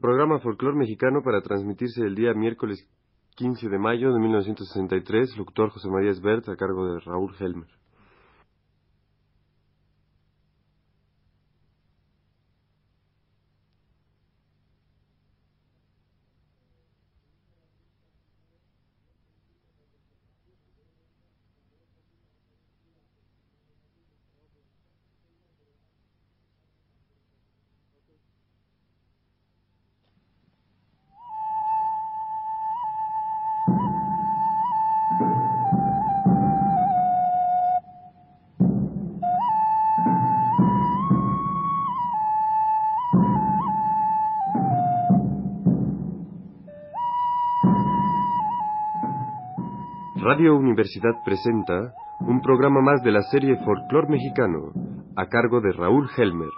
programa Folclor Mexicano para transmitirse el día miércoles 15 de mayo de 1963, locutor José María Esbert a cargo de Raúl Helmer. Radio Universidad presenta un programa más de la serie Folclor Mexicano, a cargo de Raúl Helmer.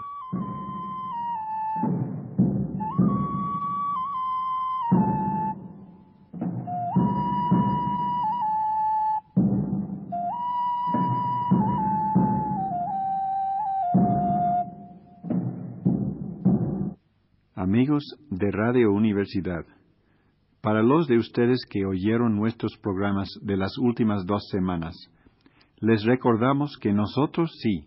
Amigos de Radio Universidad, para los de ustedes que oyeron nuestros programas de las últimas dos semanas, les recordamos que nosotros sí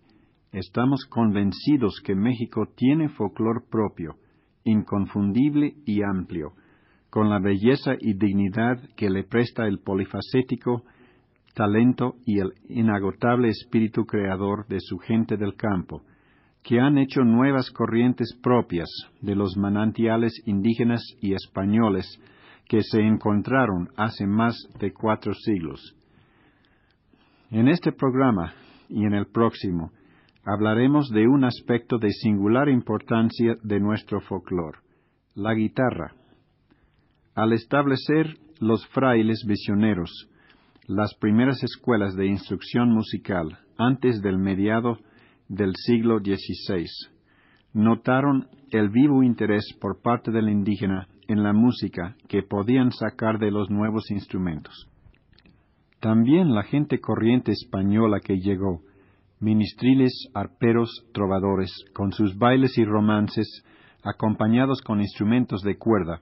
estamos convencidos que México tiene folclor propio, inconfundible y amplio, con la belleza y dignidad que le presta el polifacético talento y el inagotable espíritu creador de su gente del campo, que han hecho nuevas corrientes propias de los manantiales indígenas y españoles que se encontraron hace más de cuatro siglos. En este programa y en el próximo hablaremos de un aspecto de singular importancia de nuestro folclor, la guitarra. Al establecer los frailes misioneros las primeras escuelas de instrucción musical antes del mediado del siglo XVI, notaron el vivo interés por parte del indígena en la música que podían sacar de los nuevos instrumentos. También la gente corriente española que llegó, ministriles, arperos, trovadores, con sus bailes y romances, acompañados con instrumentos de cuerda,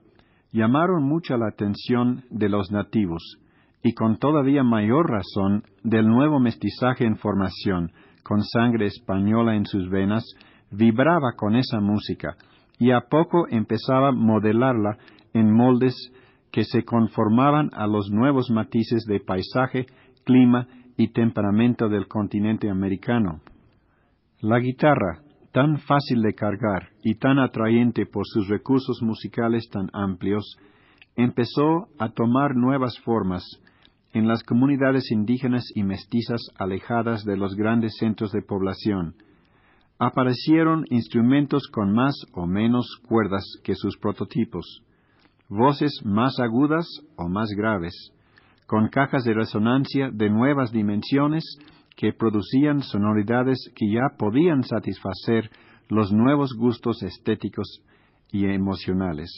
llamaron mucho la atención de los nativos, y con todavía mayor razón del nuevo mestizaje en formación, con sangre española en sus venas, vibraba con esa música, y a poco empezaba a modelarla en moldes que se conformaban a los nuevos matices de paisaje, clima y temperamento del continente americano. La guitarra, tan fácil de cargar y tan atrayente por sus recursos musicales tan amplios, empezó a tomar nuevas formas en las comunidades indígenas y mestizas alejadas de los grandes centros de población. Aparecieron instrumentos con más o menos cuerdas que sus prototipos, voces más agudas o más graves, con cajas de resonancia de nuevas dimensiones que producían sonoridades que ya podían satisfacer los nuevos gustos estéticos y emocionales.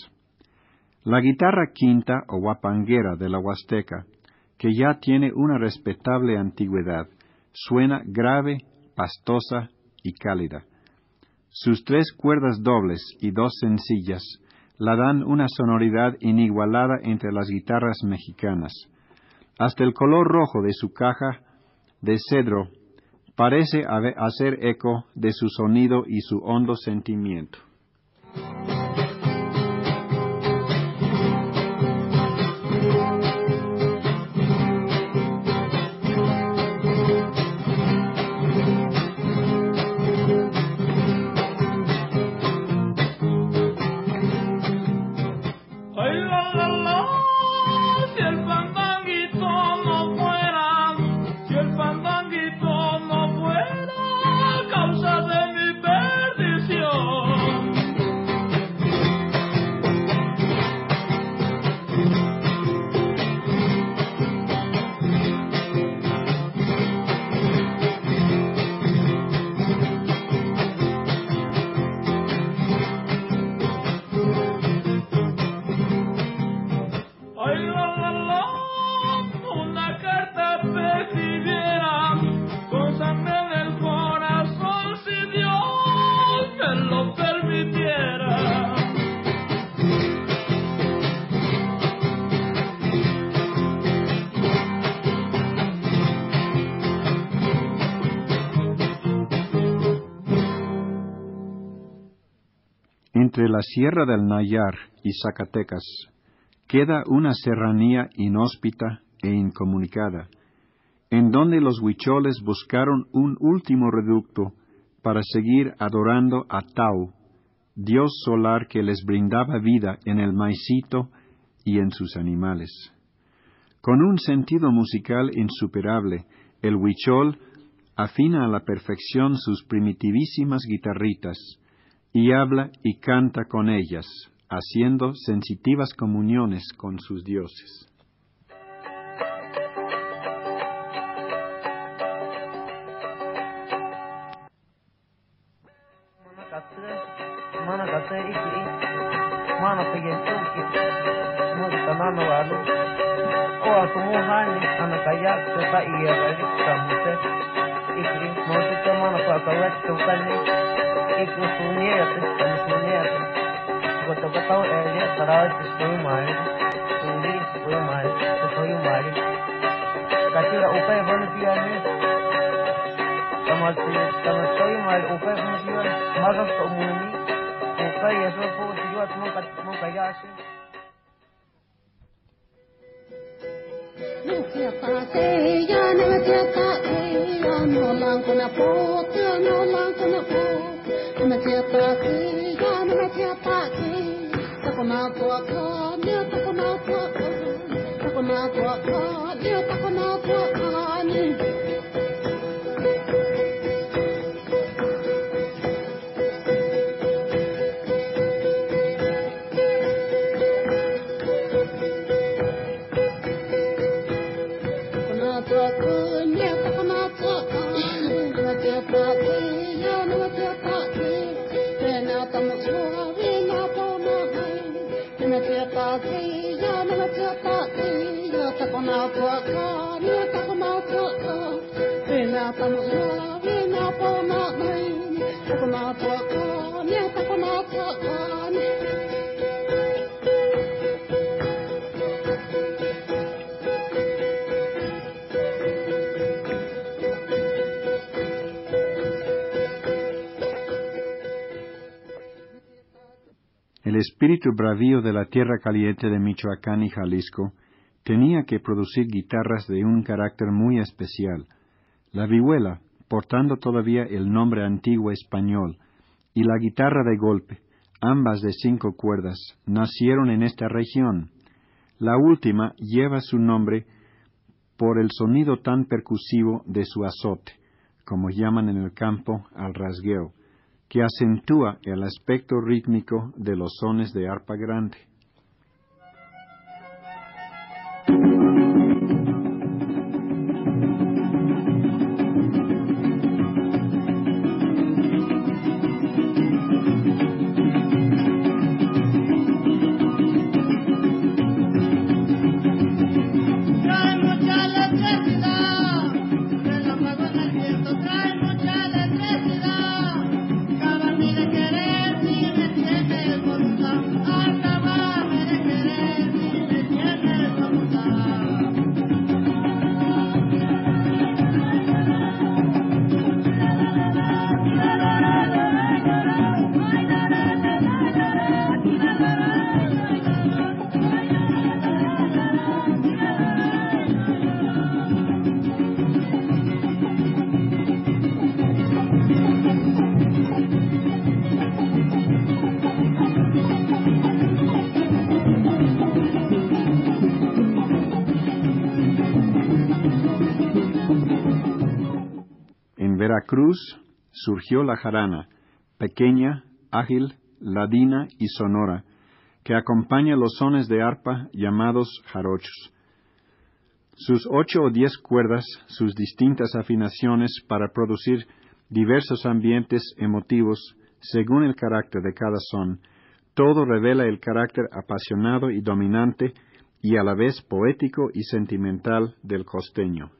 La guitarra quinta o guapanguera de la Huasteca, que ya tiene una respetable antigüedad, suena grave, pastosa y cálida. Sus tres cuerdas dobles y dos sencillas la dan una sonoridad inigualada entre las guitarras mexicanas. Hasta el color rojo de su caja de cedro parece hacer eco de su sonido y su hondo sentimiento. Entre la Sierra del Nayar y Zacatecas queda una serranía inhóspita e incomunicada, en donde los huicholes buscaron un último reducto para seguir adorando a Tau, dios solar que les brindaba vida en el maicito y en sus animales. Con un sentido musical insuperable, el huichol afina a la perfección sus primitivísimas guitarritas y habla y canta con ellas, haciendo sensitivas comuniones con sus dioses. как выполняет выполняет готовил Элья старается свою мать, Элья свою мать, свою мать. Катира упай вон пьяный, Тамати, Тамати мать, упай вон пьяный, смазал что умуни, упай я же по сидел от мука, мука яши. Nukia pase ja ne tieta ei ja nolan kuna puut ja nolan kuna puut. 那天把开，咱们那天把开，他不拿过卡，你不拿过卡，他不拿过卡，你不拿过卡。El espíritu bravío de la tierra caliente de Michoacán y Jalisco tenía que producir guitarras de un carácter muy especial. La vihuela, portando todavía el nombre antiguo español, y la guitarra de golpe, ambas de cinco cuerdas, nacieron en esta región. La última lleva su nombre por el sonido tan percusivo de su azote, como llaman en el campo al rasgueo, que acentúa el aspecto rítmico de los sones de arpa grande. Veracruz surgió la jarana, pequeña, ágil, ladina y sonora, que acompaña los sones de arpa llamados jarochos. Sus ocho o diez cuerdas, sus distintas afinaciones para producir diversos ambientes emotivos según el carácter de cada son, todo revela el carácter apasionado y dominante y a la vez poético y sentimental del costeño.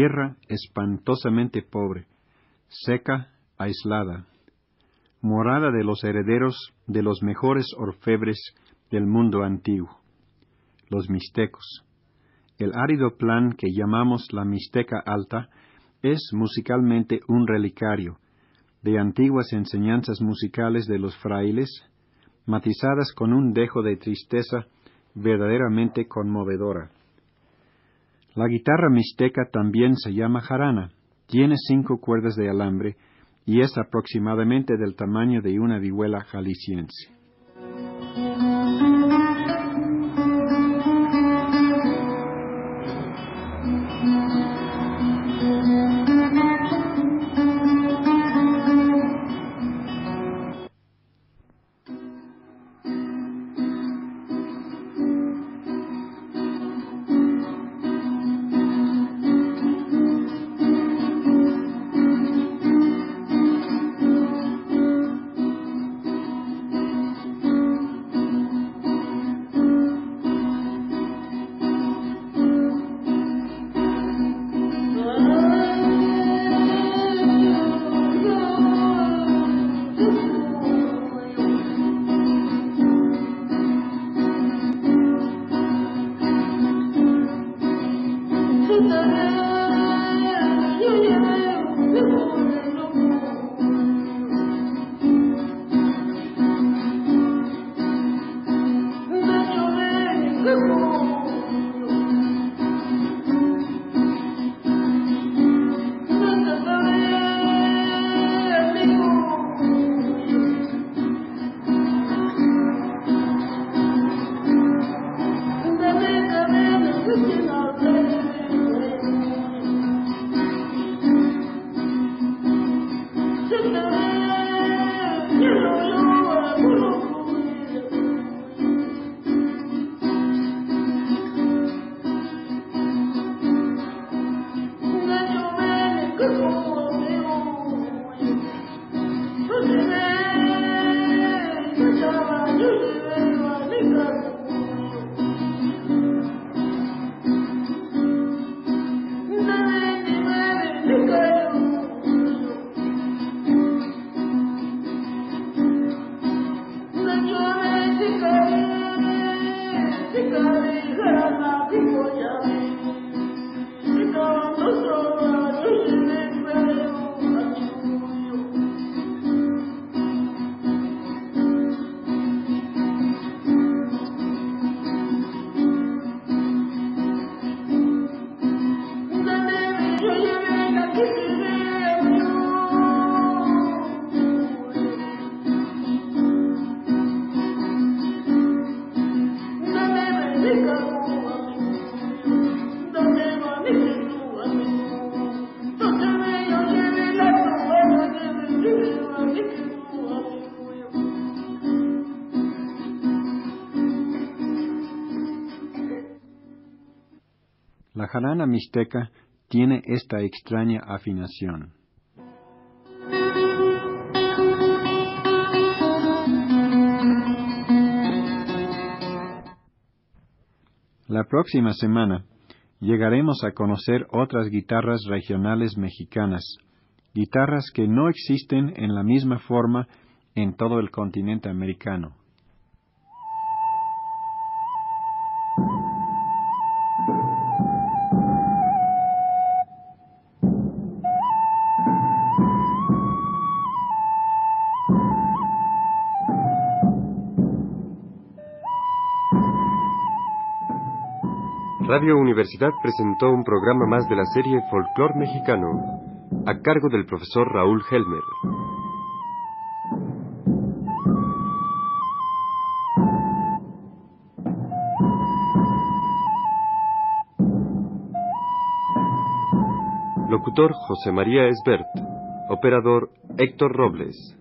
Tierra espantosamente pobre, seca, aislada, morada de los herederos de los mejores orfebres del mundo antiguo, los mixtecos. El árido plan que llamamos la Mixteca Alta es musicalmente un relicario de antiguas enseñanzas musicales de los frailes, matizadas con un dejo de tristeza verdaderamente conmovedora. La guitarra mixteca también se llama jarana, tiene cinco cuerdas de alambre y es aproximadamente del tamaño de una vihuela jalisciense. Mixteca tiene esta extraña afinación. La próxima semana llegaremos a conocer otras guitarras regionales mexicanas, guitarras que no existen en la misma forma en todo el continente americano. Radio Universidad presentó un programa más de la serie Folclor Mexicano, a cargo del profesor Raúl Helmer. Locutor José María Esbert. Operador Héctor Robles.